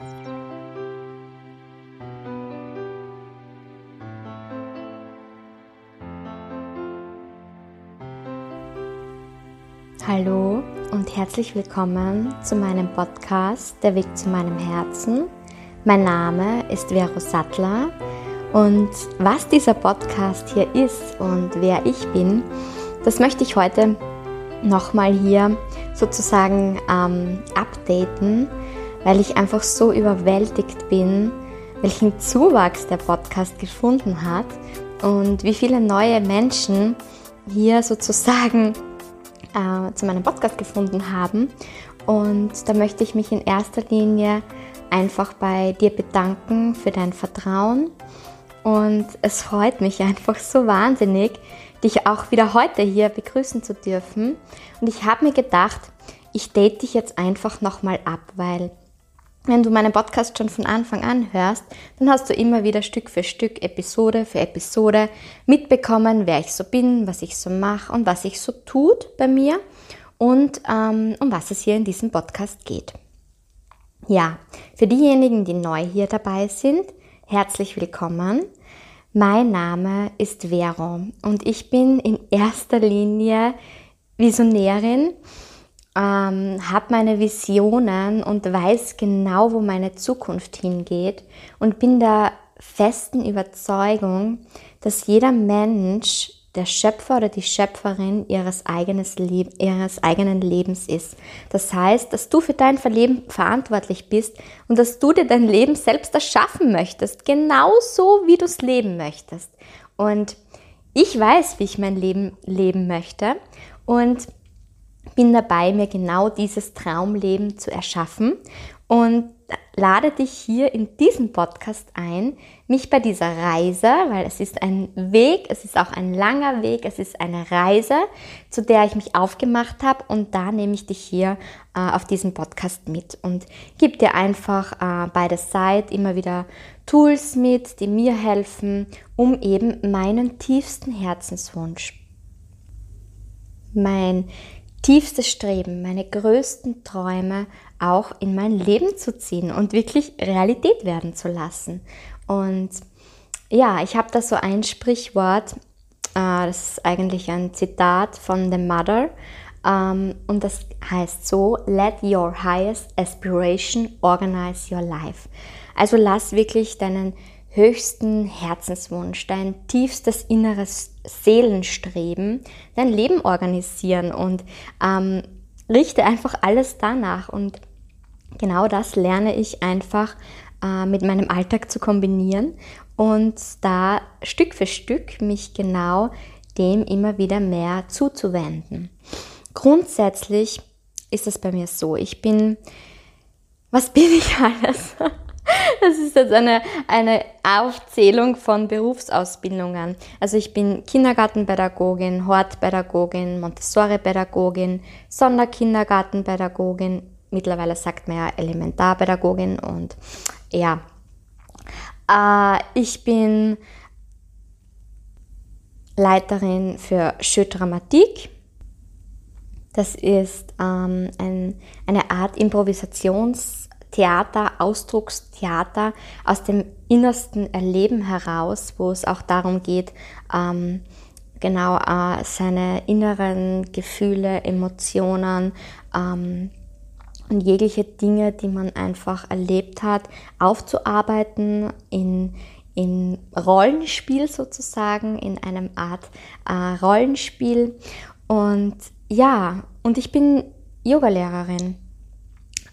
Hallo und herzlich willkommen zu meinem Podcast Der Weg zu meinem Herzen. Mein Name ist Vero Sattler und was dieser Podcast hier ist und wer ich bin, das möchte ich heute nochmal hier sozusagen ähm, updaten, weil ich einfach so überwältigt bin, welchen Zuwachs der Podcast gefunden hat und wie viele neue Menschen hier sozusagen äh, zu meinem Podcast gefunden haben. Und da möchte ich mich in erster Linie einfach bei dir bedanken für dein Vertrauen. Und es freut mich einfach so wahnsinnig, dich auch wieder heute hier begrüßen zu dürfen. Und ich habe mir gedacht, ich date dich jetzt einfach nochmal ab, weil wenn du meinen Podcast schon von Anfang an hörst, dann hast du immer wieder Stück für Stück, Episode für Episode mitbekommen, wer ich so bin, was ich so mache und was sich so tut bei mir und ähm, um was es hier in diesem Podcast geht. Ja, für diejenigen, die neu hier dabei sind, herzlich willkommen. Mein Name ist Vero und ich bin in erster Linie Visionärin ähm, habe meine Visionen und weiß genau, wo meine Zukunft hingeht und bin der festen Überzeugung, dass jeder Mensch der Schöpfer oder die Schöpferin ihres, eigenes Leb ihres eigenen Lebens ist. Das heißt, dass du für dein Leben verantwortlich bist und dass du dir dein Leben selbst erschaffen möchtest, genauso wie du es leben möchtest. Und ich weiß, wie ich mein Leben leben möchte und bin dabei, mir genau dieses Traumleben zu erschaffen und lade dich hier in diesem Podcast ein, mich bei dieser Reise, weil es ist ein Weg, es ist auch ein langer Weg, es ist eine Reise, zu der ich mich aufgemacht habe und da nehme ich dich hier äh, auf diesem Podcast mit und gebe dir einfach äh, bei der Seite immer wieder Tools mit, die mir helfen, um eben meinen tiefsten Herzenswunsch, mein tiefstes Streben, meine größten Träume auch in mein Leben zu ziehen und wirklich Realität werden zu lassen. Und ja, ich habe da so ein Sprichwort, äh, das ist eigentlich ein Zitat von The Mother, ähm, und das heißt so, let your highest aspiration organize your life. Also lass wirklich deinen höchsten Herzenswunsch, dein tiefstes inneres Seelenstreben, dein Leben organisieren und ähm, richte einfach alles danach. Und genau das lerne ich einfach äh, mit meinem Alltag zu kombinieren und da Stück für Stück mich genau dem immer wieder mehr zuzuwenden. Grundsätzlich ist es bei mir so, ich bin, was bin ich alles? Das ist jetzt eine, eine Aufzählung von Berufsausbildungen. Also ich bin Kindergartenpädagogin, Hortpädagogin, Montessori-Pädagogin, Sonderkindergartenpädagogin, mittlerweile sagt man ja Elementarpädagogin und ja, äh, ich bin Leiterin für Schödramatik. Das ist ähm, ein, eine Art Improvisations- Theater, Ausdruckstheater aus dem innersten Erleben heraus, wo es auch darum geht, ähm, genau äh, seine inneren Gefühle, Emotionen ähm, und jegliche Dinge, die man einfach erlebt hat, aufzuarbeiten in, in Rollenspiel sozusagen, in einem Art äh, Rollenspiel. Und ja, und ich bin Yogalehrerin.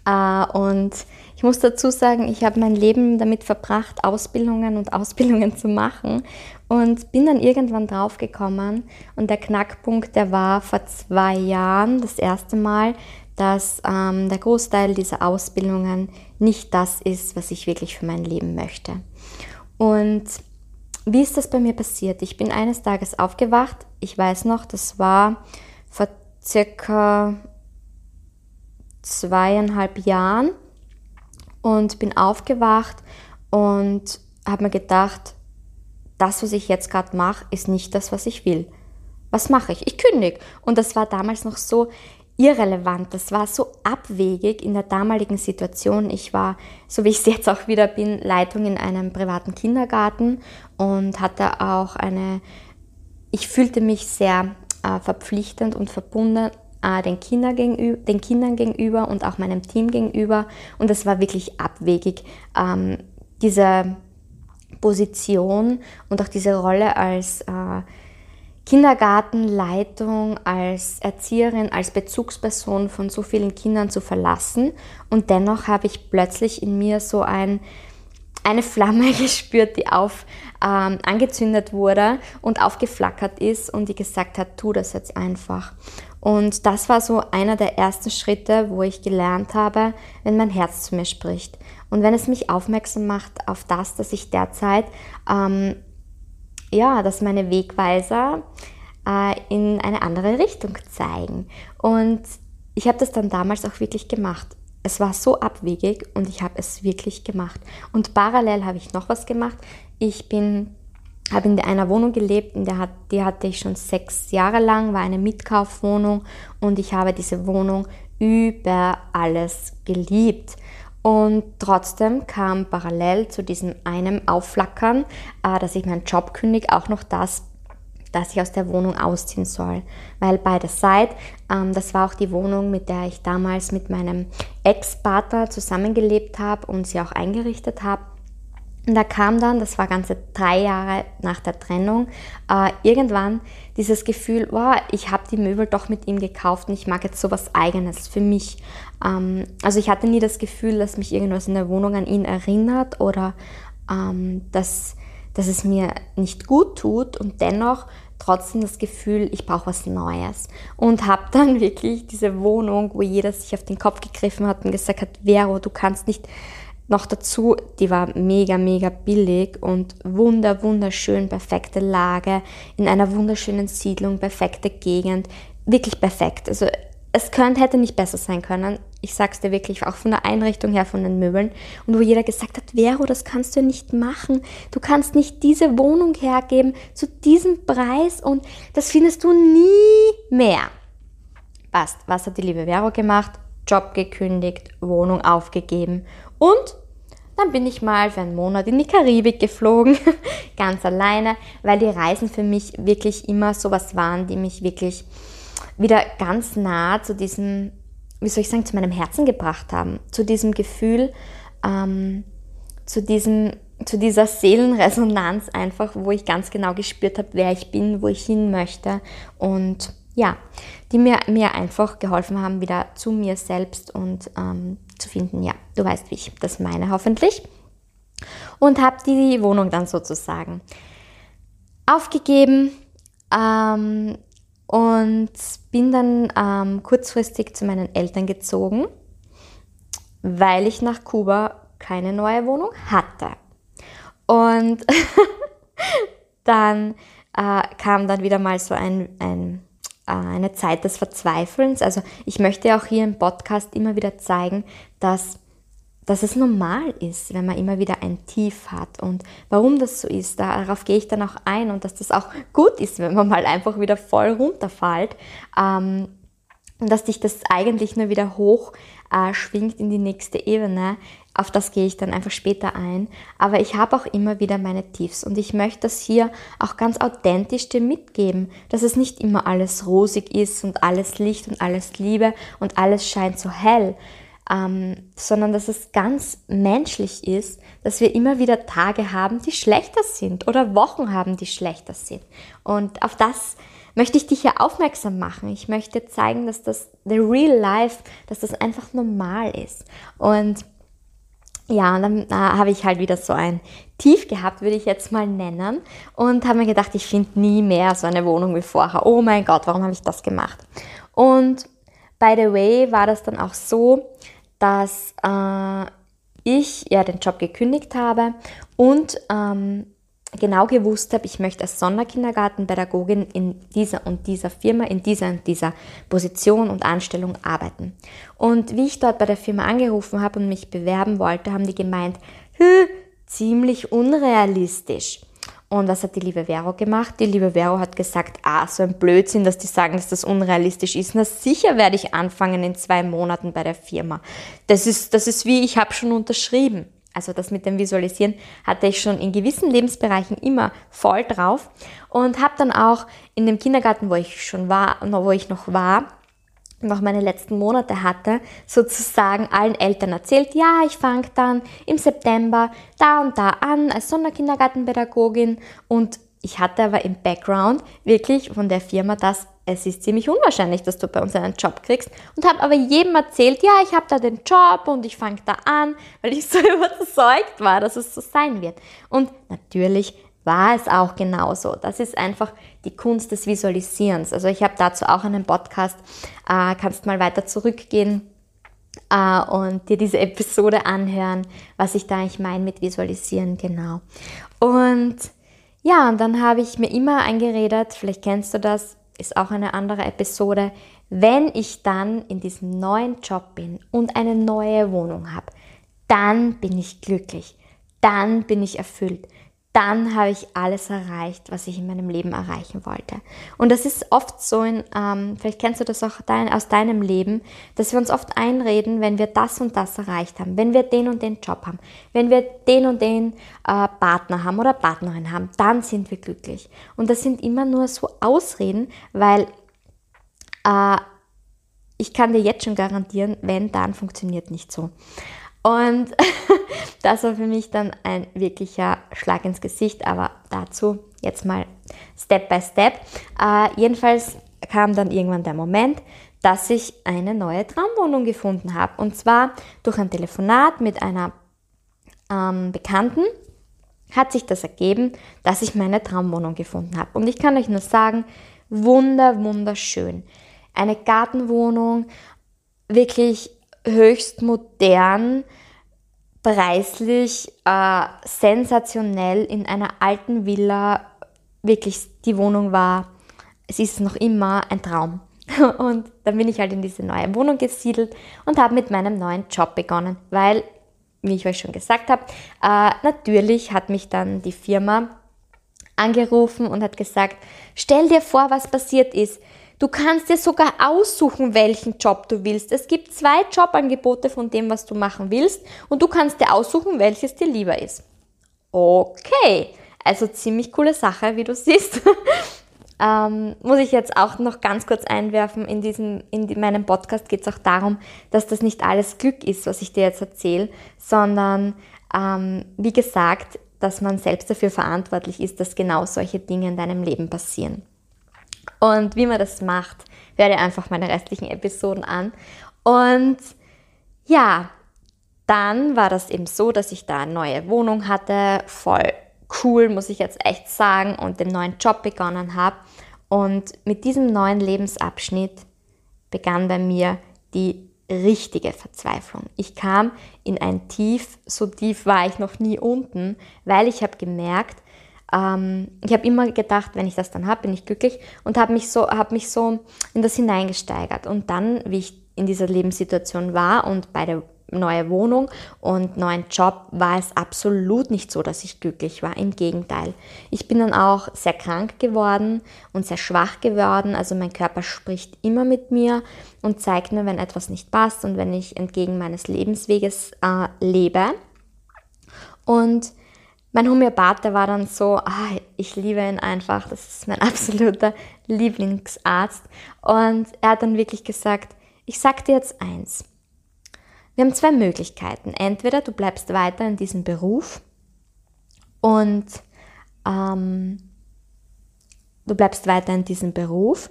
Äh, und ich muss dazu sagen, ich habe mein Leben damit verbracht, Ausbildungen und Ausbildungen zu machen und bin dann irgendwann draufgekommen und der Knackpunkt, der war vor zwei Jahren das erste Mal, dass ähm, der Großteil dieser Ausbildungen nicht das ist, was ich wirklich für mein Leben möchte. Und wie ist das bei mir passiert? Ich bin eines Tages aufgewacht. Ich weiß noch, das war vor circa zweieinhalb Jahren und bin aufgewacht und habe mir gedacht, das, was ich jetzt gerade mache, ist nicht das, was ich will. Was mache ich? Ich kündige. Und das war damals noch so, irrelevant, das war so abwegig in der damaligen Situation. Ich war, so wie ich es jetzt auch wieder bin, Leitung in einem privaten Kindergarten und hatte auch eine, ich fühlte mich sehr äh, verpflichtend und verbunden äh, den, Kinder gegenüber, den Kindern gegenüber und auch meinem Team gegenüber. Und es war wirklich abwegig, ähm, diese Position und auch diese Rolle als äh, Kindergartenleitung, als Erzieherin, als Bezugsperson von so vielen Kindern zu verlassen. Und dennoch habe ich plötzlich in mir so ein, eine Flamme gespürt, die auf, ähm, angezündet wurde und aufgeflackert ist und die gesagt hat, tu das jetzt einfach. Und das war so einer der ersten Schritte, wo ich gelernt habe, wenn mein Herz zu mir spricht. Und wenn es mich aufmerksam macht auf das, dass ich derzeit ähm, ja, dass meine Wegweiser äh, in eine andere Richtung zeigen. Und ich habe das dann damals auch wirklich gemacht. Es war so abwegig und ich habe es wirklich gemacht. Und parallel habe ich noch was gemacht. Ich bin habe in einer Wohnung gelebt, hat, die hatte ich schon sechs Jahre lang, war eine Mitkaufwohnung und ich habe diese Wohnung über alles geliebt. Und trotzdem kam parallel zu diesem einem Aufflackern, äh, dass ich meinen Job kündige, auch noch das, dass ich aus der Wohnung ausziehen soll. Weil bei der Side, ähm, das war auch die Wohnung, mit der ich damals mit meinem Ex-Partner zusammengelebt habe und sie auch eingerichtet habe. Und da kam dann, das war ganze drei Jahre nach der Trennung, äh, irgendwann dieses Gefühl, wow, ich habe die Möbel doch mit ihm gekauft und ich mag jetzt sowas Eigenes für mich. Ähm, also ich hatte nie das Gefühl, dass mich irgendwas in der Wohnung an ihn erinnert oder ähm, dass, dass es mir nicht gut tut und dennoch trotzdem das Gefühl, ich brauche was Neues. Und habe dann wirklich diese Wohnung, wo jeder sich auf den Kopf gegriffen hat und gesagt hat, Vero, du kannst nicht noch dazu, die war mega, mega billig und wunder, wunderschön, perfekte Lage, in einer wunderschönen Siedlung, perfekte Gegend, wirklich perfekt. Also es könnte, hätte nicht besser sein können. Ich sag's dir wirklich, auch von der Einrichtung her, von den Möbeln. Und wo jeder gesagt hat, Vero, das kannst du nicht machen. Du kannst nicht diese Wohnung hergeben zu diesem Preis und das findest du nie mehr. Passt. Was hat die liebe Vero gemacht? Job gekündigt, Wohnung aufgegeben und dann bin ich mal für einen Monat in die Karibik geflogen, ganz alleine, weil die Reisen für mich wirklich immer sowas waren, die mich wirklich wieder ganz nah zu diesem, wie soll ich sagen, zu meinem Herzen gebracht haben, zu diesem Gefühl, ähm, zu diesem zu dieser Seelenresonanz einfach, wo ich ganz genau gespürt habe, wer ich bin, wo ich hin möchte. Und ja, die mir, mir einfach geholfen haben, wieder zu mir selbst und ähm, zu finden. Ja, du weißt, wie ich das meine hoffentlich. Und habe die Wohnung dann sozusagen aufgegeben ähm, und bin dann ähm, kurzfristig zu meinen Eltern gezogen, weil ich nach Kuba keine neue Wohnung hatte. Und dann äh, kam dann wieder mal so ein, ein eine Zeit des Verzweifelns. Also ich möchte auch hier im Podcast immer wieder zeigen, dass, dass es normal ist, wenn man immer wieder ein Tief hat. Und warum das so ist, darauf gehe ich dann auch ein und dass das auch gut ist, wenn man mal einfach wieder voll runterfällt. Ähm, und dass dich das eigentlich nur wieder hoch äh, schwingt in die nächste Ebene. Auf das gehe ich dann einfach später ein. Aber ich habe auch immer wieder meine Tiefs und ich möchte das hier auch ganz authentisch dir mitgeben, dass es nicht immer alles rosig ist und alles Licht und alles Liebe und alles scheint so hell, ähm, sondern dass es ganz menschlich ist, dass wir immer wieder Tage haben, die schlechter sind oder Wochen haben, die schlechter sind. Und auf das möchte ich dich hier aufmerksam machen. Ich möchte zeigen, dass das the real life, dass das einfach normal ist. Und ja, und dann äh, habe ich halt wieder so ein Tief gehabt, würde ich jetzt mal nennen. Und habe mir gedacht, ich finde nie mehr so eine Wohnung wie vorher. Oh mein Gott, warum habe ich das gemacht? Und by the way war das dann auch so, dass äh, ich ja den Job gekündigt habe und ähm, genau gewusst habe, ich möchte als Sonderkindergartenpädagogin in dieser und dieser Firma, in dieser und dieser Position und Anstellung arbeiten. Und wie ich dort bei der Firma angerufen habe und mich bewerben wollte, haben die gemeint, ziemlich unrealistisch. Und was hat die liebe Vero gemacht? Die liebe Vero hat gesagt, ah, so ein Blödsinn, dass die sagen, dass das unrealistisch ist. Na sicher werde ich anfangen in zwei Monaten bei der Firma. Das ist, das ist wie, ich habe schon unterschrieben. Also das mit dem Visualisieren hatte ich schon in gewissen Lebensbereichen immer voll drauf und habe dann auch in dem Kindergarten, wo ich schon war, wo ich noch war, noch meine letzten Monate hatte, sozusagen allen Eltern erzählt, ja, ich fange dann im September da und da an als Sonderkindergartenpädagogin und ich hatte aber im Background wirklich von der Firma das, es ist ziemlich unwahrscheinlich, dass du bei uns einen Job kriegst und habe aber jedem erzählt, ja, ich habe da den Job und ich fange da an, weil ich so überzeugt war, dass es so sein wird. Und natürlich war es auch genauso. Das ist einfach die Kunst des Visualisierens. Also ich habe dazu auch einen Podcast, äh, kannst mal weiter zurückgehen äh, und dir diese Episode anhören, was ich da eigentlich meine mit Visualisieren, genau. Und ja, und dann habe ich mir immer eingeredet, vielleicht kennst du das, ist auch eine andere Episode, wenn ich dann in diesem neuen Job bin und eine neue Wohnung habe, dann bin ich glücklich, dann bin ich erfüllt, dann habe ich alles erreicht, was ich in meinem Leben erreichen wollte. Und das ist oft so, in, ähm, vielleicht kennst du das auch dein, aus deinem Leben, dass wir uns oft einreden, wenn wir das und das erreicht haben, wenn wir den und den Job haben, wenn wir den und den äh, Partner haben oder Partnerin haben, dann sind wir glücklich. Und das sind immer nur so Ausreden, weil äh, ich kann dir jetzt schon garantieren, wenn, dann funktioniert nicht so. Und das war für mich dann ein wirklicher Schlag ins Gesicht, aber dazu jetzt mal Step by Step. Äh, jedenfalls kam dann irgendwann der Moment, dass ich eine neue Traumwohnung gefunden habe. Und zwar durch ein Telefonat mit einer ähm, Bekannten hat sich das ergeben, dass ich meine Traumwohnung gefunden habe. Und ich kann euch nur sagen, wunder, wunderschön. Eine Gartenwohnung, wirklich höchst modern, preislich, äh, sensationell in einer alten Villa. Wirklich, die Wohnung war, es ist noch immer ein Traum. Und dann bin ich halt in diese neue Wohnung gesiedelt und habe mit meinem neuen Job begonnen, weil, wie ich euch schon gesagt habe, äh, natürlich hat mich dann die Firma angerufen und hat gesagt, stell dir vor, was passiert ist. Du kannst dir sogar aussuchen, welchen Job du willst. Es gibt zwei Jobangebote von dem, was du machen willst und du kannst dir aussuchen, welches dir lieber ist. Okay, also ziemlich coole Sache, wie du siehst. ähm, muss ich jetzt auch noch ganz kurz einwerfen, in, diesem, in meinem Podcast geht es auch darum, dass das nicht alles Glück ist, was ich dir jetzt erzähle, sondern ähm, wie gesagt, dass man selbst dafür verantwortlich ist, dass genau solche Dinge in deinem Leben passieren. Und wie man das macht, werde einfach meine restlichen Episoden an. Und ja, dann war das eben so, dass ich da eine neue Wohnung hatte, voll cool, muss ich jetzt echt sagen, und den neuen Job begonnen habe. Und mit diesem neuen Lebensabschnitt begann bei mir die richtige Verzweiflung. Ich kam in ein Tief, so tief war ich noch nie unten, weil ich habe gemerkt, ähm, ich habe immer gedacht, wenn ich das dann habe, bin ich glücklich und habe mich, so, hab mich so in das hineingesteigert. Und dann, wie ich in dieser Lebenssituation war und bei der neuen Wohnung und neuen Job war es absolut nicht so, dass ich glücklich war. Im Gegenteil. Ich bin dann auch sehr krank geworden und sehr schwach geworden. Also mein Körper spricht immer mit mir und zeigt mir, wenn etwas nicht passt und wenn ich entgegen meines Lebensweges äh, lebe. Und mein Homöopath, der war dann so, ah, ich liebe ihn einfach, das ist mein absoluter Lieblingsarzt. Und er hat dann wirklich gesagt, ich sag dir jetzt eins. Wir haben zwei Möglichkeiten. Entweder du bleibst weiter in diesem Beruf und ähm, du bleibst weiter in diesem Beruf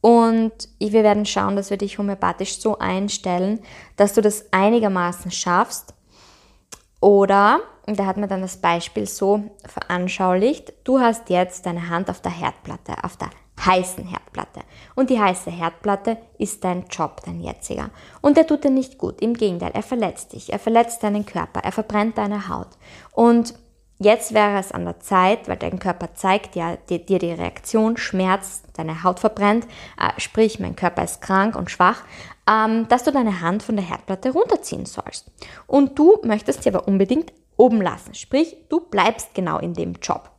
und wir werden schauen, dass wir dich homöopathisch so einstellen, dass du das einigermaßen schaffst. Oder und da hat man dann das Beispiel so veranschaulicht. Du hast jetzt deine Hand auf der Herdplatte, auf der heißen Herdplatte. Und die heiße Herdplatte ist dein Job, dein jetziger. Und der tut dir nicht gut. Im Gegenteil, er verletzt dich, er verletzt deinen Körper, er verbrennt deine Haut. Und jetzt wäre es an der Zeit, weil dein Körper zeigt ja dir, dir die Reaktion, Schmerz, deine Haut verbrennt, äh, sprich, mein Körper ist krank und schwach, ähm, dass du deine Hand von der Herdplatte runterziehen sollst. Und du möchtest sie aber unbedingt oben lassen. Sprich, du bleibst genau in dem Job.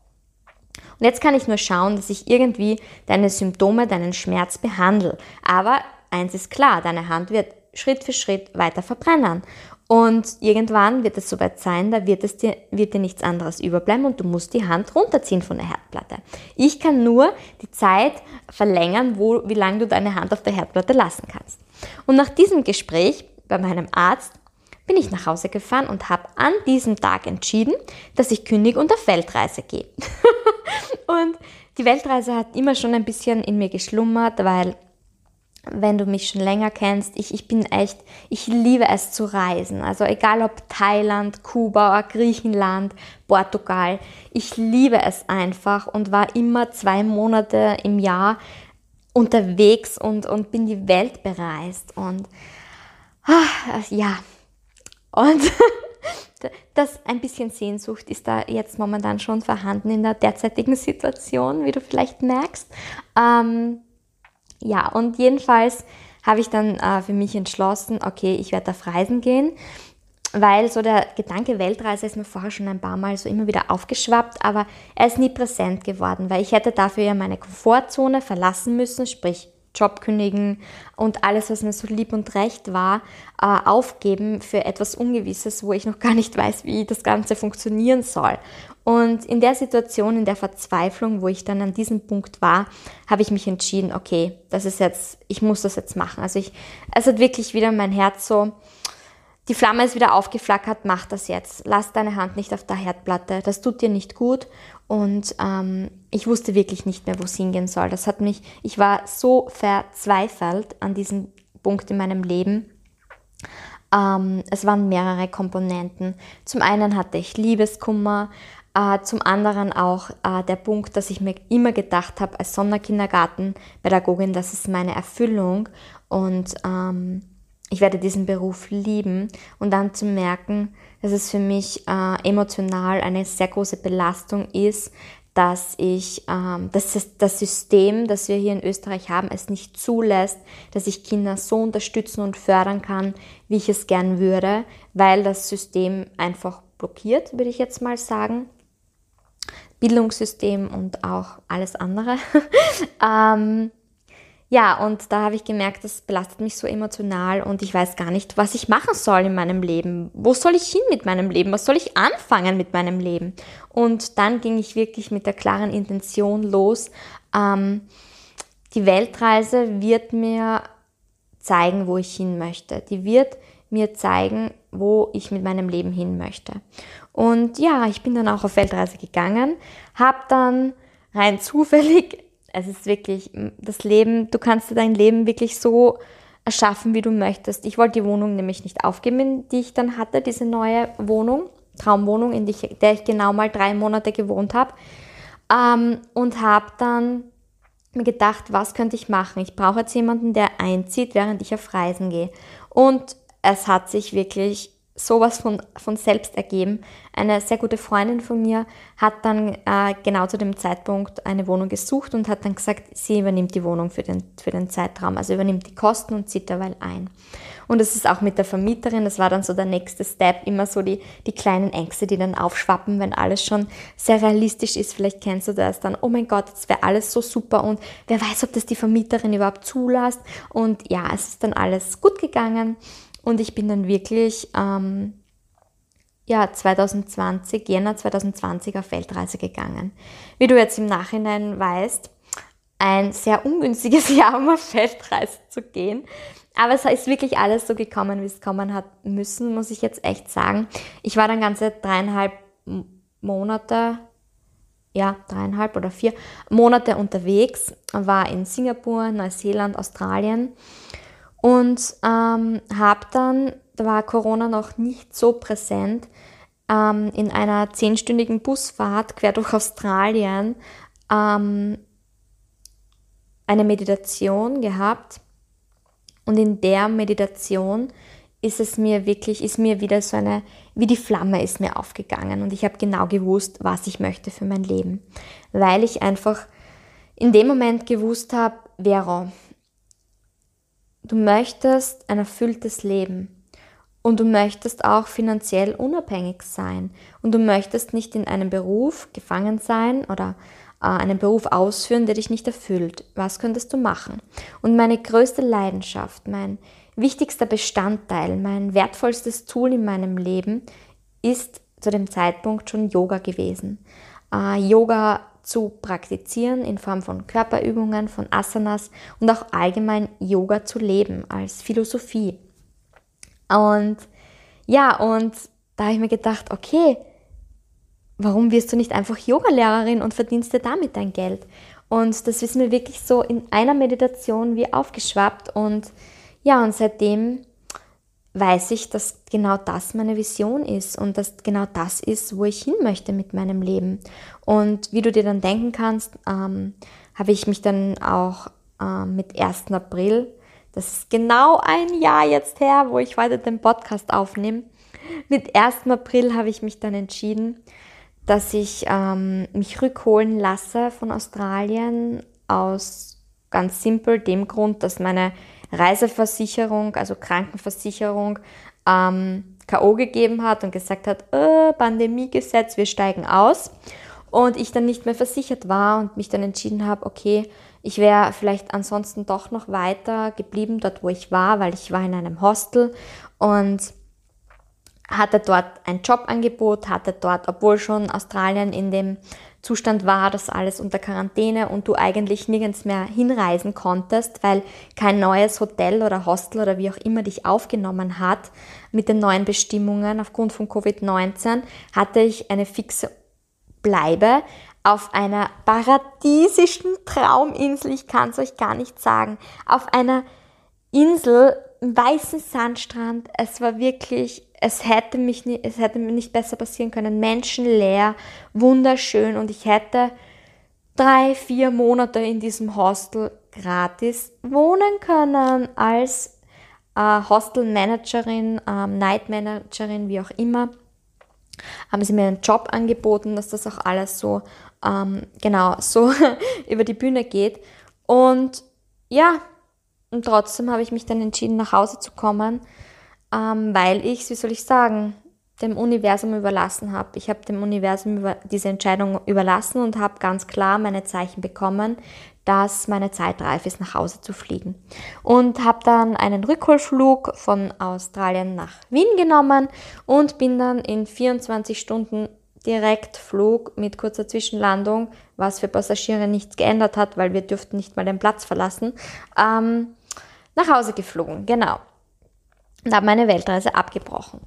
Und jetzt kann ich nur schauen, dass ich irgendwie deine Symptome, deinen Schmerz behandle. Aber eins ist klar, deine Hand wird Schritt für Schritt weiter verbrennen. Und irgendwann wird es soweit sein, da wird, es dir, wird dir nichts anderes überbleiben und du musst die Hand runterziehen von der Herdplatte. Ich kann nur die Zeit verlängern, wo, wie lange du deine Hand auf der Herdplatte lassen kannst. Und nach diesem Gespräch bei meinem Arzt bin ich nach Hause gefahren und habe an diesem Tag entschieden, dass ich kündige und auf Weltreise gehe. und die Weltreise hat immer schon ein bisschen in mir geschlummert, weil wenn du mich schon länger kennst, ich, ich bin echt, ich liebe es zu reisen. Also egal ob Thailand, Kuba, Griechenland, Portugal, ich liebe es einfach und war immer zwei Monate im Jahr unterwegs und, und bin die Welt bereist. Und ah, ja, und das ein bisschen Sehnsucht ist da jetzt momentan schon vorhanden in der derzeitigen Situation, wie du vielleicht merkst. Ähm, ja, und jedenfalls habe ich dann äh, für mich entschlossen, okay, ich werde auf Reisen gehen, weil so der Gedanke Weltreise ist mir vorher schon ein paar Mal so immer wieder aufgeschwappt, aber er ist nie präsent geworden, weil ich hätte dafür ja meine Komfortzone verlassen müssen, sprich Job kündigen und alles, was mir so lieb und recht war, äh, aufgeben für etwas Ungewisses, wo ich noch gar nicht weiß, wie das Ganze funktionieren soll. Und in der Situation, in der Verzweiflung, wo ich dann an diesem Punkt war, habe ich mich entschieden, okay, das ist jetzt, ich muss das jetzt machen. Also ich, es hat wirklich wieder mein Herz so, die Flamme ist wieder aufgeflackert, mach das jetzt. Lass deine Hand nicht auf der Herdplatte, das tut dir nicht gut. Und ähm, ich wusste wirklich nicht mehr, wo es hingehen soll. Das hat mich, ich war so verzweifelt an diesem Punkt in meinem Leben. Ähm, es waren mehrere Komponenten. Zum einen hatte ich Liebeskummer, äh, zum anderen auch äh, der Punkt, dass ich mir immer gedacht habe, als Sonderkindergartenpädagogin, das ist meine Erfüllung und ähm, ich werde diesen Beruf lieben und dann zu merken, dass es für mich äh, emotional eine sehr große Belastung ist, dass ich, ähm, dass das System, das wir hier in Österreich haben, es nicht zulässt, dass ich Kinder so unterstützen und fördern kann, wie ich es gern würde, weil das System einfach blockiert, würde ich jetzt mal sagen. Bildungssystem und auch alles andere. ähm, ja, und da habe ich gemerkt, das belastet mich so emotional und ich weiß gar nicht, was ich machen soll in meinem Leben. Wo soll ich hin mit meinem Leben? Was soll ich anfangen mit meinem Leben? Und dann ging ich wirklich mit der klaren Intention los. Ähm, die Weltreise wird mir zeigen, wo ich hin möchte. Die wird mir zeigen, wo ich mit meinem Leben hin möchte. Und ja, ich bin dann auch auf Weltreise gegangen, habe dann rein zufällig es ist wirklich das Leben, du kannst dein Leben wirklich so erschaffen, wie du möchtest. Ich wollte die Wohnung nämlich nicht aufgeben, die ich dann hatte, diese neue Wohnung, Traumwohnung, in der ich genau mal drei Monate gewohnt habe. Ähm, und habe dann mir gedacht, was könnte ich machen? Ich brauche jetzt jemanden, der einzieht, während ich auf Reisen gehe. Und es hat sich wirklich sowas von, von selbst ergeben. Eine sehr gute Freundin von mir hat dann äh, genau zu dem Zeitpunkt eine Wohnung gesucht und hat dann gesagt, sie übernimmt die Wohnung für den, für den Zeitraum, also übernimmt die Kosten und zieht derweil ein. Und es ist auch mit der Vermieterin, das war dann so der nächste Step, immer so die, die kleinen Ängste, die dann aufschwappen, wenn alles schon sehr realistisch ist. Vielleicht kennst du das dann, oh mein Gott, jetzt wäre alles so super und wer weiß, ob das die Vermieterin überhaupt zulässt. Und ja, es ist dann alles gut gegangen. Und ich bin dann wirklich ähm, ja, 2020, Jänner 2020 auf Weltreise gegangen. Wie du jetzt im Nachhinein weißt, ein sehr ungünstiges Jahr, um auf Weltreise zu gehen. Aber es ist wirklich alles so gekommen, wie es kommen hat müssen, muss ich jetzt echt sagen. Ich war dann ganze dreieinhalb Monate, ja, dreieinhalb oder vier Monate unterwegs, war in Singapur, Neuseeland, Australien und ähm, habe dann, da war Corona noch nicht so präsent, ähm, in einer zehnstündigen Busfahrt quer durch Australien ähm, eine Meditation gehabt. Und in der Meditation ist es mir wirklich, ist mir wieder so eine, wie die Flamme ist mir aufgegangen. Und ich habe genau gewusst, was ich möchte für mein Leben. Weil ich einfach in dem Moment gewusst habe, Vero, Du möchtest ein erfülltes Leben. und du möchtest auch finanziell unabhängig sein und du möchtest nicht in einem Beruf gefangen sein oder äh, einen Beruf ausführen, der dich nicht erfüllt. Was könntest du machen? Und meine größte Leidenschaft, mein wichtigster Bestandteil, mein wertvollstes Tool in meinem Leben ist zu dem Zeitpunkt schon Yoga gewesen. Äh, Yoga zu praktizieren in Form von Körperübungen, von Asanas und auch allgemein Yoga zu leben als Philosophie. Und ja, und da habe ich mir gedacht, okay, warum wirst du nicht einfach Yogalehrerin und verdienst dir damit dein Geld? Und das ist mir wirklich so in einer Meditation wie aufgeschwappt und ja, und seitdem weiß ich, dass genau das meine Vision ist und dass genau das ist, wo ich hin möchte mit meinem Leben. Und wie du dir dann denken kannst, ähm, habe ich mich dann auch ähm, mit 1. April, das ist genau ein Jahr jetzt her, wo ich heute den Podcast aufnehme, mit 1. April habe ich mich dann entschieden, dass ich ähm, mich rückholen lasse von Australien aus ganz simpel dem Grund, dass meine Reiseversicherung, also Krankenversicherung, ähm, K.O. gegeben hat und gesagt hat, äh, Pandemiegesetz, wir steigen aus. Und ich dann nicht mehr versichert war und mich dann entschieden habe, okay, ich wäre vielleicht ansonsten doch noch weiter geblieben dort, wo ich war, weil ich war in einem Hostel und hatte dort ein Jobangebot, hatte dort, obwohl schon Australien in dem Zustand war, dass alles unter Quarantäne und du eigentlich nirgends mehr hinreisen konntest, weil kein neues Hotel oder Hostel oder wie auch immer dich aufgenommen hat mit den neuen Bestimmungen. Aufgrund von Covid-19, hatte ich eine fixe Bleibe auf einer paradiesischen Trauminsel, ich kann es euch gar nicht sagen, auf einer Insel, weißen Sandstrand, es war wirklich es hätte, mich nie, es hätte mir nicht besser passieren können. Menschenleer, wunderschön und ich hätte drei, vier Monate in diesem Hostel gratis wohnen können als äh, Hostelmanagerin, ähm, Nightmanagerin, wie auch immer. Haben sie mir einen Job angeboten, dass das auch alles so ähm, genau so über die Bühne geht. Und ja, und trotzdem habe ich mich dann entschieden, nach Hause zu kommen ähm, weil ich, wie soll ich sagen, dem Universum überlassen habe. Ich habe dem Universum diese Entscheidung überlassen und habe ganz klar meine Zeichen bekommen, dass meine Zeit reif ist, nach Hause zu fliegen. Und habe dann einen Rückholflug von Australien nach Wien genommen und bin dann in 24 Stunden Direktflug mit kurzer Zwischenlandung, was für Passagiere nichts geändert hat, weil wir dürften nicht mal den Platz verlassen, ähm, nach Hause geflogen. Genau und habe meine Weltreise abgebrochen.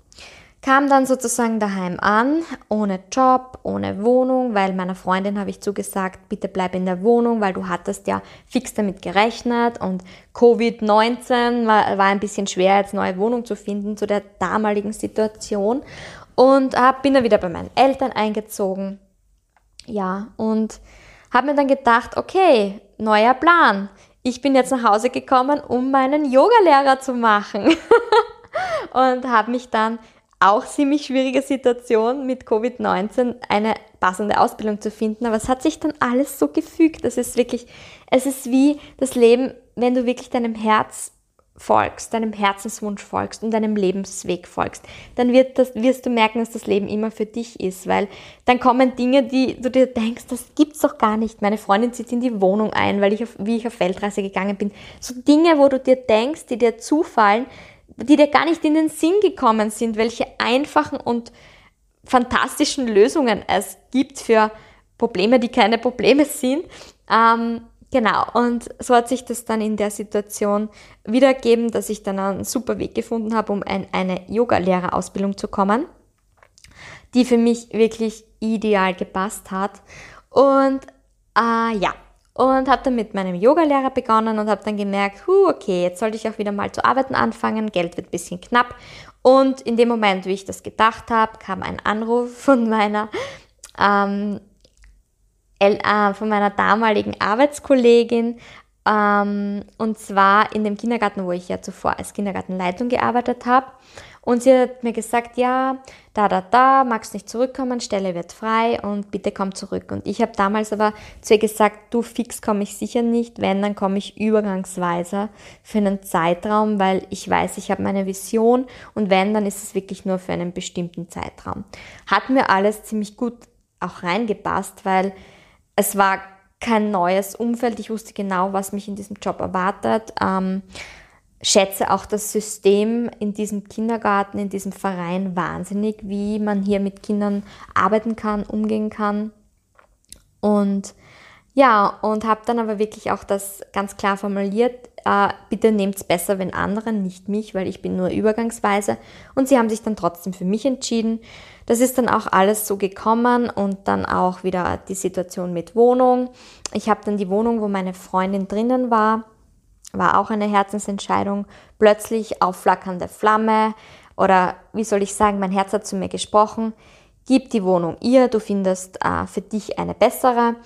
Kam dann sozusagen daheim an, ohne Job, ohne Wohnung, weil meiner Freundin habe ich zugesagt, bitte bleib in der Wohnung, weil du hattest ja fix damit gerechnet und Covid-19 war, war ein bisschen schwer, jetzt neue Wohnung zu finden zu der damaligen Situation und hab, bin dann wieder bei meinen Eltern eingezogen. Ja, und habe mir dann gedacht, okay, neuer Plan. Ich bin jetzt nach Hause gekommen, um meinen Yogalehrer zu machen. und habe mich dann auch ziemlich schwierige Situation mit Covid-19 eine passende Ausbildung zu finden. Aber es hat sich dann alles so gefügt. Das ist wirklich, es ist wie das Leben, wenn du wirklich deinem Herz folgst, deinem Herzenswunsch folgst und deinem Lebensweg folgst, dann wird das, wirst du merken, dass das Leben immer für dich ist, weil dann kommen Dinge, die du dir denkst, das gibt's doch gar nicht. Meine Freundin zieht in die Wohnung ein, weil ich auf, wie ich auf Weltreise gegangen bin. So Dinge, wo du dir denkst, die dir zufallen, die dir gar nicht in den Sinn gekommen sind, welche einfachen und fantastischen Lösungen es gibt für Probleme, die keine Probleme sind. Ähm, genau, und so hat sich das dann in der Situation wiedergegeben, dass ich dann einen super Weg gefunden habe, um ein, eine Yoga-Lehrerausbildung zu kommen, die für mich wirklich ideal gepasst hat. Und äh, ja, und habe dann mit meinem Yogalehrer begonnen und habe dann gemerkt, huh, okay, jetzt sollte ich auch wieder mal zu arbeiten anfangen, Geld wird ein bisschen knapp. Und in dem Moment, wie ich das gedacht habe, kam ein Anruf von meiner, ähm, äh, von meiner damaligen Arbeitskollegin, Ähm, und zwar in dem Kindergarten, wo ich ja zuvor als Kindergartenleitung gearbeitet habe. Und sie hat mir gesagt, ja, da, da, da, magst nicht zurückkommen, Stelle wird frei und bitte komm zurück. Und ich habe damals aber zu ihr gesagt, du fix komme ich sicher nicht, wenn, dann komme ich übergangsweise für einen Zeitraum, weil ich weiß, ich habe meine Vision und wenn, dann ist es wirklich nur für einen bestimmten Zeitraum. Hat mir alles ziemlich gut auch reingepasst, weil es war kein neues Umfeld. Ich wusste genau, was mich in diesem Job erwartet. Ähm, schätze auch das System in diesem Kindergarten, in diesem Verein wahnsinnig, wie man hier mit Kindern arbeiten kann, umgehen kann. Und ja, und habe dann aber wirklich auch das ganz klar formuliert, äh, bitte nehmt es besser, wenn andere, nicht mich, weil ich bin nur übergangsweise. Und sie haben sich dann trotzdem für mich entschieden. Das ist dann auch alles so gekommen und dann auch wieder die Situation mit Wohnung. Ich habe dann die Wohnung, wo meine Freundin drinnen war, war auch eine Herzensentscheidung. Plötzlich aufflackernde Flamme oder wie soll ich sagen, mein Herz hat zu mir gesprochen. Gib die Wohnung ihr, du findest äh, für dich eine bessere.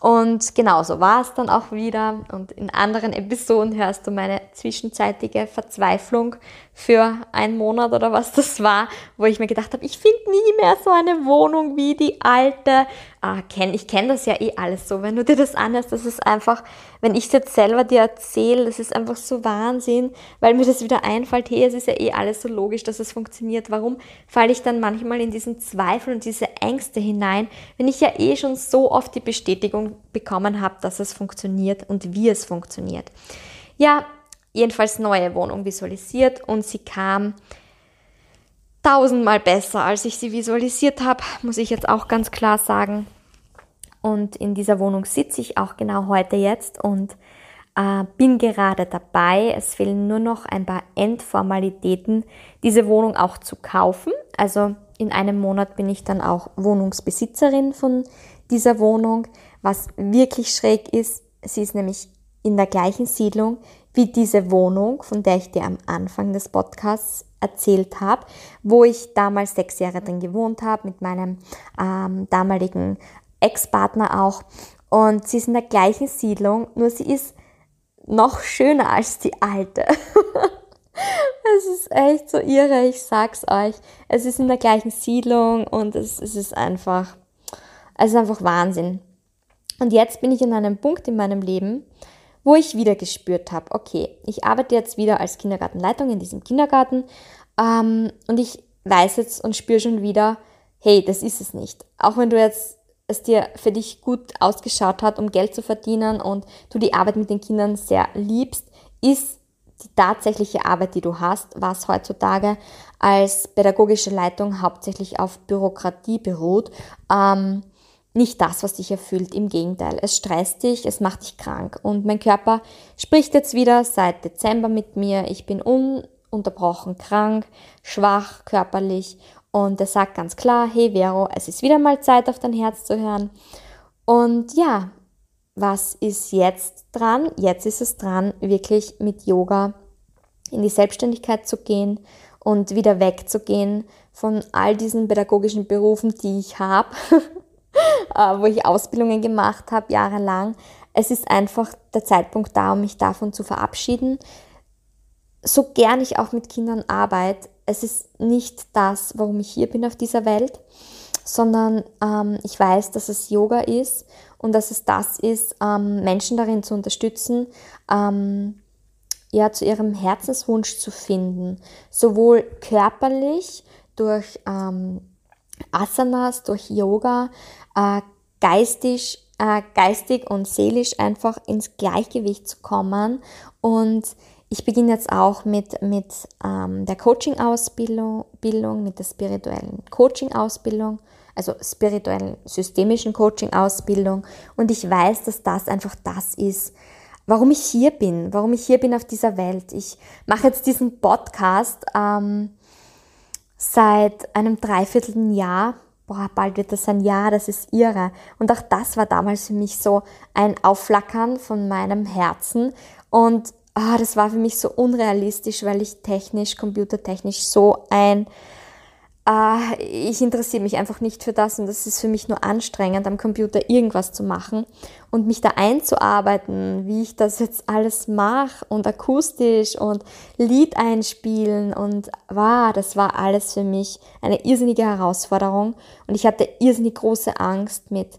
Und genauso war es dann auch wieder. Und in anderen Episoden hörst du meine zwischenzeitige Verzweiflung für einen Monat oder was das war, wo ich mir gedacht habe, ich finde nie mehr so eine Wohnung wie die alte. Ah, kenn, ich kenne das ja eh alles so. Wenn du dir das anhörst, das ist einfach, wenn ich es jetzt selber dir erzähle, das ist einfach so Wahnsinn, weil mir das wieder einfällt, hey, es ist ja eh alles so logisch, dass es funktioniert. Warum falle ich dann manchmal in diesen Zweifel und diese Ängste hinein, wenn ich ja eh schon so oft die Bestätigung bekommen habe, dass es funktioniert und wie es funktioniert? Ja, jedenfalls neue Wohnung visualisiert und sie kam tausendmal besser, als ich sie visualisiert habe, muss ich jetzt auch ganz klar sagen. Und in dieser Wohnung sitze ich auch genau heute jetzt und äh, bin gerade dabei. Es fehlen nur noch ein paar Endformalitäten, diese Wohnung auch zu kaufen. Also in einem Monat bin ich dann auch Wohnungsbesitzerin von dieser Wohnung. Was wirklich schräg ist, sie ist nämlich in der gleichen Siedlung wie diese Wohnung, von der ich dir am Anfang des Podcasts erzählt habe, wo ich damals sechs Jahre drin gewohnt habe, mit meinem ähm, damaligen Ex-Partner auch. Und sie ist in der gleichen Siedlung, nur sie ist noch schöner als die alte. es ist echt so irre, ich sag's euch. Es ist in der gleichen Siedlung und es, es ist einfach, es ist einfach Wahnsinn. Und jetzt bin ich in einem Punkt in meinem Leben, wo ich wieder gespürt habe, okay, ich arbeite jetzt wieder als Kindergartenleitung in diesem Kindergarten ähm, und ich weiß jetzt und spüre schon wieder, hey, das ist es nicht. Auch wenn du jetzt es dir für dich gut ausgeschaut hat, um Geld zu verdienen und du die Arbeit mit den Kindern sehr liebst, ist die tatsächliche Arbeit, die du hast, was heutzutage als pädagogische Leitung hauptsächlich auf Bürokratie beruht, ähm, nicht das, was dich erfüllt. Im Gegenteil, es stresst dich, es macht dich krank. Und mein Körper spricht jetzt wieder seit Dezember mit mir. Ich bin ununterbrochen krank, schwach körperlich. Und er sagt ganz klar, hey Vero, es ist wieder mal Zeit, auf dein Herz zu hören. Und ja, was ist jetzt dran? Jetzt ist es dran, wirklich mit Yoga in die Selbstständigkeit zu gehen und wieder wegzugehen von all diesen pädagogischen Berufen, die ich habe wo ich Ausbildungen gemacht habe, jahrelang. Es ist einfach der Zeitpunkt da, um mich davon zu verabschieden. So gern ich auch mit Kindern arbeite, es ist nicht das, warum ich hier bin auf dieser Welt, sondern ähm, ich weiß, dass es Yoga ist und dass es das ist, ähm, Menschen darin zu unterstützen, ähm, ja, zu ihrem Herzenswunsch zu finden, sowohl körperlich durch ähm, Asanas, durch Yoga, äh, geistig, äh, geistig und seelisch einfach ins Gleichgewicht zu kommen. Und ich beginne jetzt auch mit, mit ähm, der Coaching-Ausbildung, mit der spirituellen Coaching-Ausbildung, also spirituellen systemischen Coaching-Ausbildung. Und ich weiß, dass das einfach das ist, warum ich hier bin, warum ich hier bin auf dieser Welt. Ich mache jetzt diesen Podcast ähm, seit einem Dreivierteljahr boah, bald wird das ein Jahr, das ist irre. Und auch das war damals für mich so ein Aufflackern von meinem Herzen. Und oh, das war für mich so unrealistisch, weil ich technisch, computertechnisch so ein äh, ich interessiere mich einfach nicht für das und das ist für mich nur anstrengend, am Computer irgendwas zu machen und mich da einzuarbeiten, wie ich das jetzt alles mache und akustisch und Lied einspielen und wow, das war alles für mich eine irrsinnige Herausforderung und ich hatte irrsinnig große Angst mit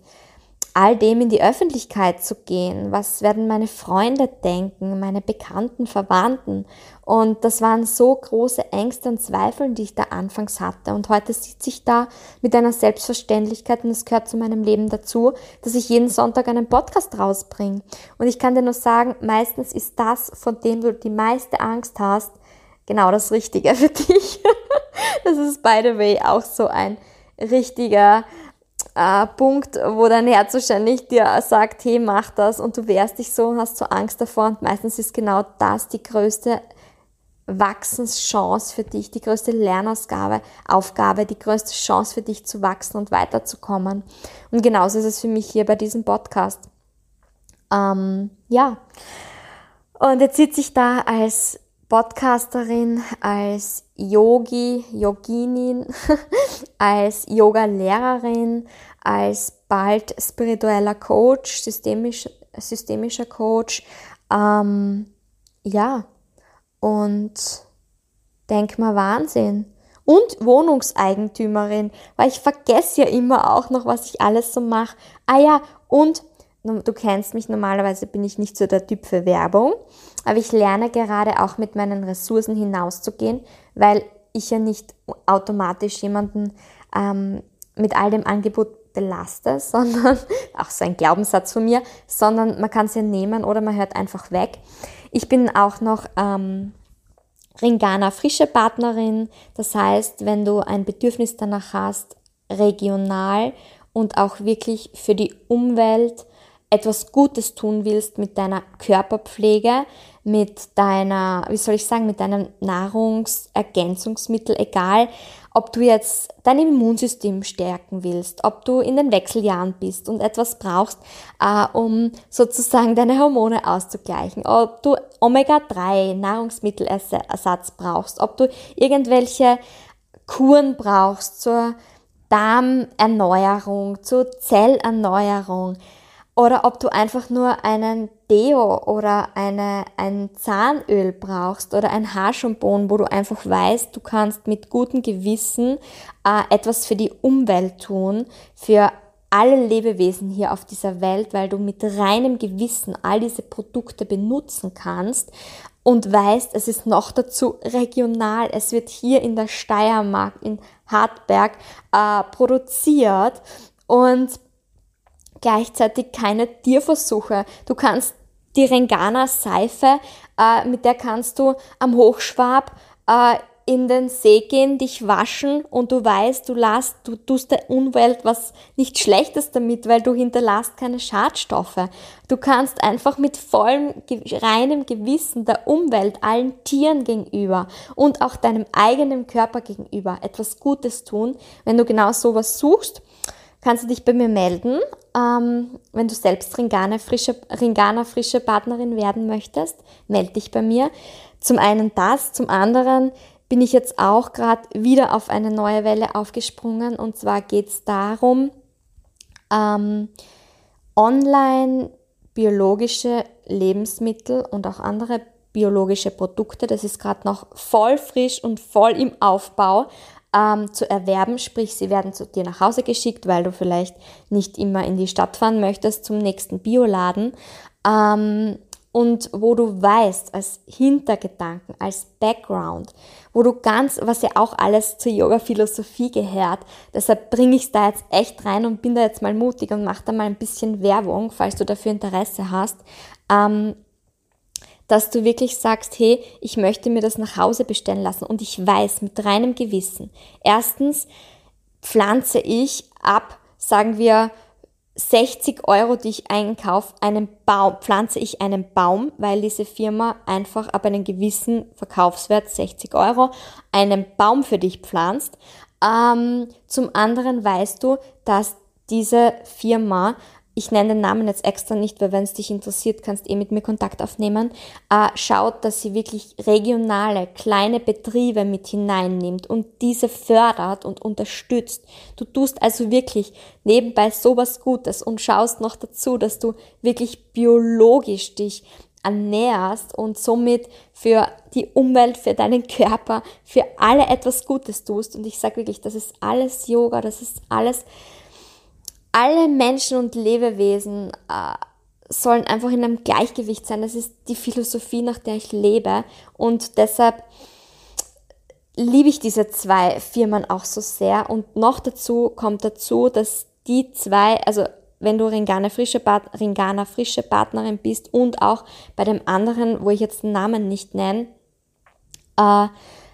all dem in die Öffentlichkeit zu gehen. Was werden meine Freunde denken, meine Bekannten, Verwandten? Und das waren so große Ängste und Zweifel, die ich da anfangs hatte. Und heute sitze ich da mit einer Selbstverständlichkeit und es gehört zu meinem Leben dazu, dass ich jeden Sonntag einen Podcast rausbringe. Und ich kann dir nur sagen, meistens ist das, von dem du die meiste Angst hast, genau das Richtige für dich. das ist, by the way, auch so ein richtiger äh, Punkt, wo dein Herz wahrscheinlich dir sagt, hey, mach das und du wehrst dich so und hast so Angst davor und meistens ist genau das die größte Wachsenschance für dich, die größte Lernausgabe, Aufgabe, die größte Chance für dich zu wachsen und weiterzukommen. Und genauso ist es für mich hier bei diesem Podcast. Ähm, ja. Und jetzt sitze ich da als Podcasterin, als Yogi, Yoginin, als Yoga-Lehrerin, als bald spiritueller Coach, systemisch, systemischer Coach. Ähm, ja, und denk mal Wahnsinn. Und Wohnungseigentümerin, weil ich vergesse ja immer auch noch, was ich alles so mache. Ah ja, und du kennst mich, normalerweise bin ich nicht so der Typ für Werbung, aber ich lerne gerade auch mit meinen Ressourcen hinauszugehen, weil ich ja nicht automatisch jemanden ähm, mit all dem Angebot belaste, sondern auch so ein Glaubenssatz von mir, sondern man kann es ja nehmen oder man hört einfach weg. Ich bin auch noch ähm, Ringana frische Partnerin, das heißt, wenn du ein Bedürfnis danach hast, regional und auch wirklich für die Umwelt etwas Gutes tun willst mit deiner Körperpflege, mit deiner, wie soll ich sagen, mit deinem Nahrungsergänzungsmittel, egal, ob du jetzt dein Immunsystem stärken willst, ob du in den Wechseljahren bist und etwas brauchst, äh, um sozusagen deine Hormone auszugleichen, ob du Omega-3 Nahrungsmittelersatz brauchst, ob du irgendwelche Kuren brauchst zur Darmerneuerung, zur Zellerneuerung, oder ob du einfach nur einen Deo oder eine, ein Zahnöl brauchst oder ein Haarschampon, wo du einfach weißt, du kannst mit gutem Gewissen äh, etwas für die Umwelt tun, für alle Lebewesen hier auf dieser Welt, weil du mit reinem Gewissen all diese Produkte benutzen kannst und weißt, es ist noch dazu regional. Es wird hier in der Steiermark, in Hartberg äh, produziert und gleichzeitig keine Tierversuche. Du kannst die Rengana Seife, äh, mit der kannst du am Hochschwab äh, in den See gehen, dich waschen und du weißt, du lässt, du tust der Umwelt was nicht Schlechtes damit, weil du hinterlässt keine Schadstoffe. Du kannst einfach mit vollem, reinem Gewissen der Umwelt, allen Tieren gegenüber und auch deinem eigenen Körper gegenüber etwas Gutes tun, wenn du genau sowas suchst kannst du dich bei mir melden, ähm, wenn du selbst Ringana frische, Ringana frische Partnerin werden möchtest. Melde dich bei mir. Zum einen das, zum anderen bin ich jetzt auch gerade wieder auf eine neue Welle aufgesprungen. Und zwar geht es darum, ähm, online biologische Lebensmittel und auch andere biologische Produkte, das ist gerade noch voll frisch und voll im Aufbau, ähm, zu erwerben, sprich sie werden zu dir nach Hause geschickt, weil du vielleicht nicht immer in die Stadt fahren möchtest zum nächsten Bioladen. Ähm, und wo du weißt, als Hintergedanken, als Background, wo du ganz, was ja auch alles zur Yoga-Philosophie gehört, deshalb bringe ich es da jetzt echt rein und bin da jetzt mal mutig und mache da mal ein bisschen Werbung, falls du dafür Interesse hast. Ähm, dass du wirklich sagst, hey, ich möchte mir das nach Hause bestellen lassen und ich weiß mit reinem Gewissen. Erstens pflanze ich ab, sagen wir, 60 Euro, die ich einkaufe, einen Baum, pflanze ich einen Baum, weil diese Firma einfach ab einem gewissen Verkaufswert 60 Euro einen Baum für dich pflanzt. Ähm, zum anderen weißt du, dass diese Firma ich nenne den Namen jetzt extra nicht, weil wenn es dich interessiert, kannst eh mit mir Kontakt aufnehmen, äh, schaut, dass sie wirklich regionale, kleine Betriebe mit hineinnimmt und diese fördert und unterstützt. Du tust also wirklich nebenbei sowas Gutes und schaust noch dazu, dass du wirklich biologisch dich ernährst und somit für die Umwelt, für deinen Körper, für alle etwas Gutes tust. Und ich sage wirklich, das ist alles Yoga, das ist alles alle Menschen und Lebewesen äh, sollen einfach in einem Gleichgewicht sein. Das ist die Philosophie, nach der ich lebe. Und deshalb liebe ich diese zwei Firmen auch so sehr. Und noch dazu kommt dazu, dass die zwei, also wenn du Ringana frische, Part Ringana frische Partnerin bist und auch bei dem anderen, wo ich jetzt den Namen nicht nenne, äh,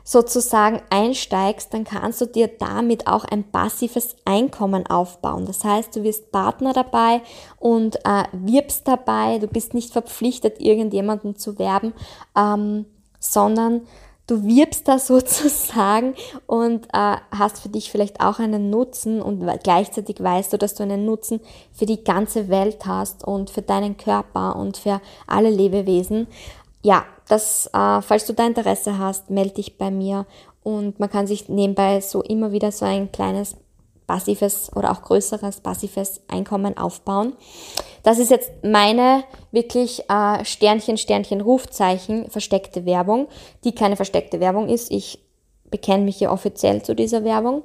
sozusagen einsteigst, dann kannst du dir damit auch ein passives Einkommen aufbauen. Das heißt, du wirst Partner dabei und äh, wirbst dabei. Du bist nicht verpflichtet, irgendjemanden zu werben, ähm, sondern du wirbst da sozusagen und äh, hast für dich vielleicht auch einen Nutzen und gleichzeitig weißt du, dass du einen Nutzen für die ganze Welt hast und für deinen Körper und für alle Lebewesen ja, das, äh, falls du da Interesse hast, melde dich bei mir und man kann sich nebenbei so immer wieder so ein kleines passives oder auch größeres passives Einkommen aufbauen. Das ist jetzt meine wirklich äh, Sternchen, Sternchen, Rufzeichen, versteckte Werbung, die keine versteckte Werbung ist. Ich bekenne mich hier offiziell zu dieser Werbung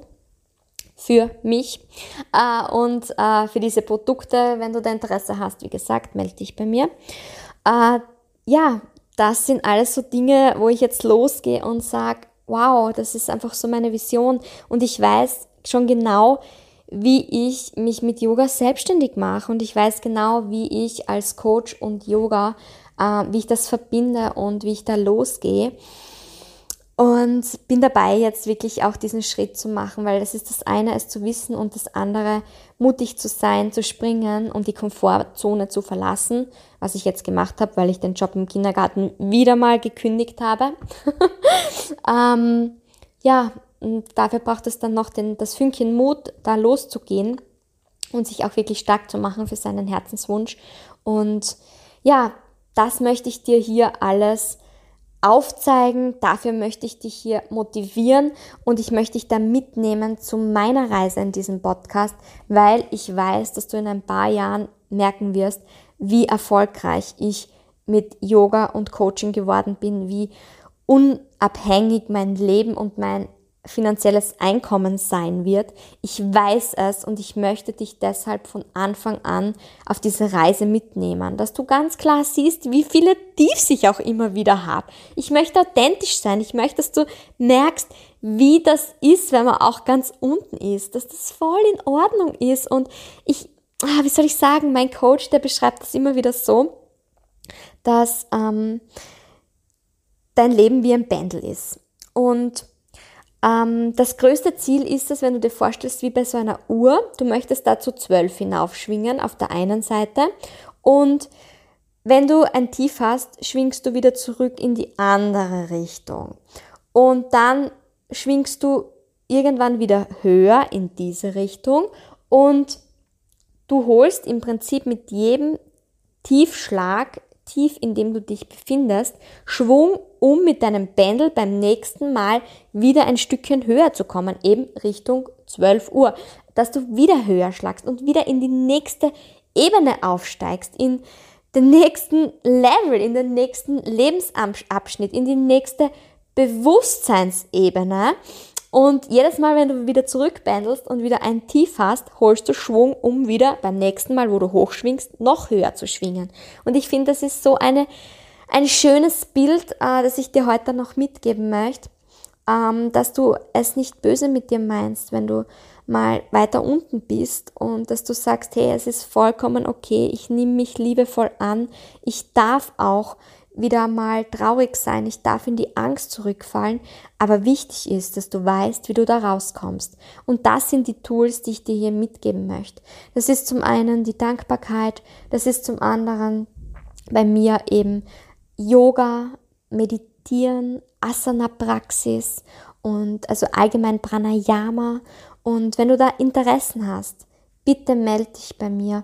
für mich äh, und äh, für diese Produkte. Wenn du da Interesse hast, wie gesagt, melde dich bei mir. Äh, ja, das sind alles so Dinge, wo ich jetzt losgehe und sage, wow, das ist einfach so meine Vision und ich weiß schon genau, wie ich mich mit Yoga selbstständig mache und ich weiß genau, wie ich als Coach und Yoga, äh, wie ich das verbinde und wie ich da losgehe. Und bin dabei, jetzt wirklich auch diesen Schritt zu machen, weil das ist das eine, es zu wissen und das andere, mutig zu sein, zu springen und die Komfortzone zu verlassen, was ich jetzt gemacht habe, weil ich den Job im Kindergarten wieder mal gekündigt habe. ähm, ja, und dafür braucht es dann noch den, das Fünkchen Mut, da loszugehen und sich auch wirklich stark zu machen für seinen Herzenswunsch. Und ja, das möchte ich dir hier alles aufzeigen. Dafür möchte ich dich hier motivieren und ich möchte dich da mitnehmen zu meiner Reise in diesem Podcast, weil ich weiß, dass du in ein paar Jahren merken wirst, wie erfolgreich ich mit Yoga und Coaching geworden bin, wie unabhängig mein Leben und mein finanzielles Einkommen sein wird. Ich weiß es und ich möchte dich deshalb von Anfang an auf diese Reise mitnehmen, dass du ganz klar siehst, wie viele Tiefs ich auch immer wieder habe. Ich möchte authentisch sein. Ich möchte, dass du merkst, wie das ist, wenn man auch ganz unten ist, dass das voll in Ordnung ist. Und ich, ah, wie soll ich sagen, mein Coach, der beschreibt das immer wieder so, dass ähm, dein Leben wie ein Pendel ist. Und das größte Ziel ist es, wenn du dir vorstellst, wie bei so einer Uhr, du möchtest da zu 12 hinaufschwingen auf der einen Seite und wenn du ein Tief hast, schwingst du wieder zurück in die andere Richtung. Und dann schwingst du irgendwann wieder höher in diese Richtung und du holst im Prinzip mit jedem Tiefschlag tief, in dem du dich befindest, Schwung, um mit deinem Pendel beim nächsten Mal wieder ein Stückchen höher zu kommen, eben Richtung 12 Uhr, dass du wieder höher schlagst und wieder in die nächste Ebene aufsteigst, in den nächsten Level, in den nächsten Lebensabschnitt, in die nächste Bewusstseinsebene und jedes Mal, wenn du wieder zurückpendelst und wieder ein Tief hast, holst du Schwung, um wieder beim nächsten Mal, wo du hochschwingst, noch höher zu schwingen. Und ich finde, das ist so eine, ein schönes Bild, äh, das ich dir heute noch mitgeben möchte, ähm, dass du es nicht böse mit dir meinst, wenn du mal weiter unten bist und dass du sagst, hey, es ist vollkommen okay, ich nehme mich liebevoll an, ich darf auch wieder mal traurig sein, ich darf in die Angst zurückfallen, aber wichtig ist, dass du weißt, wie du da rauskommst. Und das sind die Tools, die ich dir hier mitgeben möchte. Das ist zum einen die Dankbarkeit, das ist zum anderen bei mir eben Yoga, Meditieren, Asana-Praxis und also allgemein Pranayama. Und wenn du da Interessen hast, bitte melde dich bei mir.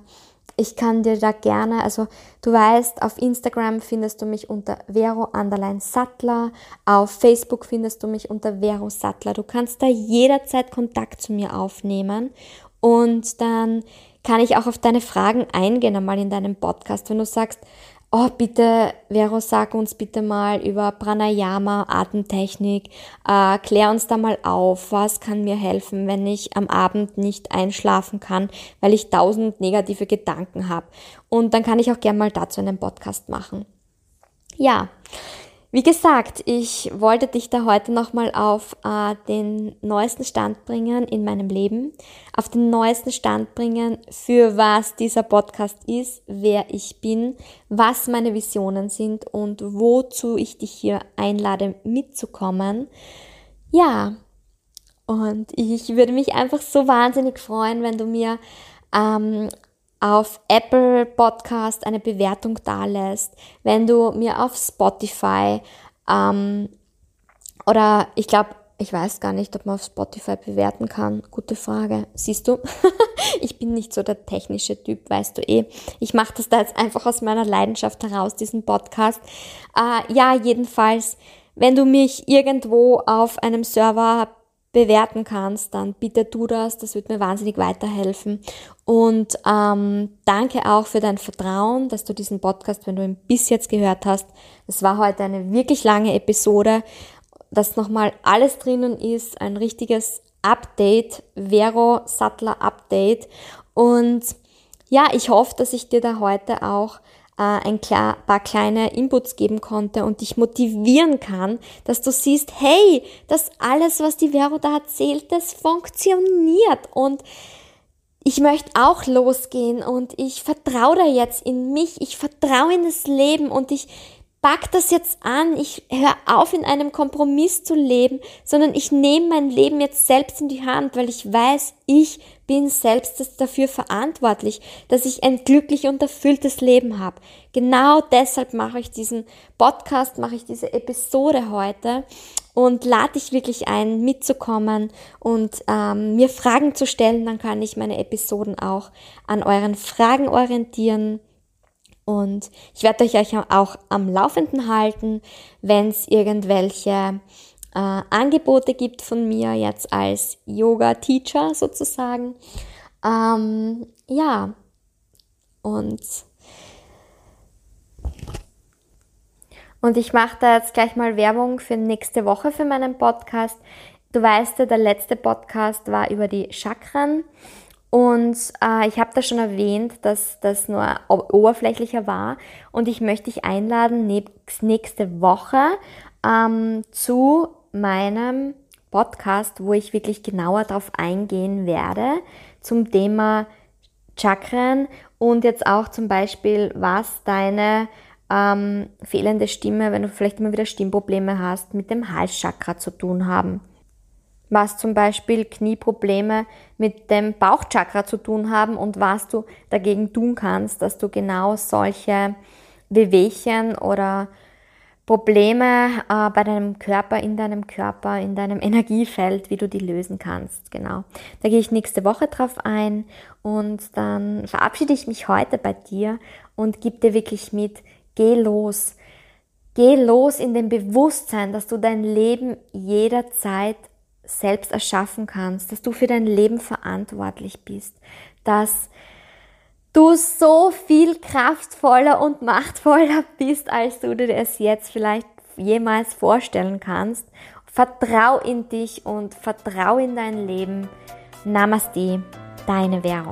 Ich kann dir da gerne, also du weißt, auf Instagram findest du mich unter Vero Anderlein Sattler, auf Facebook findest du mich unter Vero Sattler. Du kannst da jederzeit Kontakt zu mir aufnehmen und dann kann ich auch auf deine Fragen eingehen einmal in deinem Podcast. Wenn du sagst, oh bitte, Vero, sag uns bitte mal über Pranayama, Atemtechnik, äh, klär uns da mal auf, was kann mir helfen, wenn ich am Abend nicht einschlafen kann, weil ich tausend negative Gedanken habe. Und dann kann ich auch gern mal dazu einen Podcast machen. Ja, wie gesagt, ich wollte dich da heute nochmal auf äh, den neuesten Stand bringen in meinem Leben, auf den neuesten Stand bringen, für was dieser Podcast ist, wer ich bin, was meine Visionen sind und wozu ich dich hier einlade mitzukommen. Ja, und ich würde mich einfach so wahnsinnig freuen, wenn du mir ähm, auf Apple Podcast eine Bewertung dalässt, wenn du mir auf Spotify ähm, oder ich glaube, ich weiß gar nicht, ob man auf Spotify bewerten kann. Gute Frage. Siehst du? ich bin nicht so der technische Typ, weißt du eh. Ich mache das da jetzt einfach aus meiner Leidenschaft heraus, diesen Podcast. Äh, ja, jedenfalls, wenn du mich irgendwo auf einem Server bewerten kannst, dann bitte tu das. Das wird mir wahnsinnig weiterhelfen. Und ähm, danke auch für dein Vertrauen, dass du diesen Podcast, wenn du ihn bis jetzt gehört hast, es war heute eine wirklich lange Episode, dass nochmal alles drinnen ist, ein richtiges Update, Vero Sattler Update. Und ja, ich hoffe, dass ich dir da heute auch ein paar kleine Inputs geben konnte und dich motivieren kann, dass du siehst, hey, das alles, was die Vero da erzählt, das funktioniert. Und ich möchte auch losgehen und ich vertraue da jetzt in mich, ich vertraue in das Leben und ich pack das jetzt an, ich höre auf in einem Kompromiss zu leben, sondern ich nehme mein Leben jetzt selbst in die Hand, weil ich weiß, ich bin selbst dafür verantwortlich, dass ich ein glücklich und erfülltes Leben habe. Genau deshalb mache ich diesen Podcast, mache ich diese Episode heute und lade dich wirklich ein, mitzukommen und ähm, mir Fragen zu stellen. Dann kann ich meine Episoden auch an euren Fragen orientieren und ich werde euch auch am Laufenden halten, wenn es irgendwelche äh, Angebote gibt von mir jetzt als Yoga-Teacher sozusagen. Ähm, ja, und, und ich mache da jetzt gleich mal Werbung für nächste Woche für meinen Podcast. Du weißt ja, der letzte Podcast war über die Chakren. Und äh, ich habe da schon erwähnt, dass das nur oberflächlicher war. Und ich möchte dich einladen, nächste Woche ähm, zu meinem Podcast, wo ich wirklich genauer darauf eingehen werde, zum Thema Chakren und jetzt auch zum Beispiel, was deine ähm, fehlende Stimme, wenn du vielleicht immer wieder Stimmprobleme hast, mit dem Halschakra zu tun haben was zum Beispiel Knieprobleme mit dem Bauchchakra zu tun haben und was du dagegen tun kannst, dass du genau solche Wehwehchen oder Probleme äh, bei deinem Körper, in deinem Körper, in deinem Energiefeld, wie du die lösen kannst. Genau. Da gehe ich nächste Woche drauf ein und dann verabschiede ich mich heute bei dir und gebe dir wirklich mit, geh los. Geh los in dem Bewusstsein, dass du dein Leben jederzeit selbst erschaffen kannst, dass du für dein Leben verantwortlich bist, dass du so viel kraftvoller und machtvoller bist, als du dir es jetzt vielleicht jemals vorstellen kannst. Vertrau in dich und vertrau in dein Leben. Namaste, deine Vero.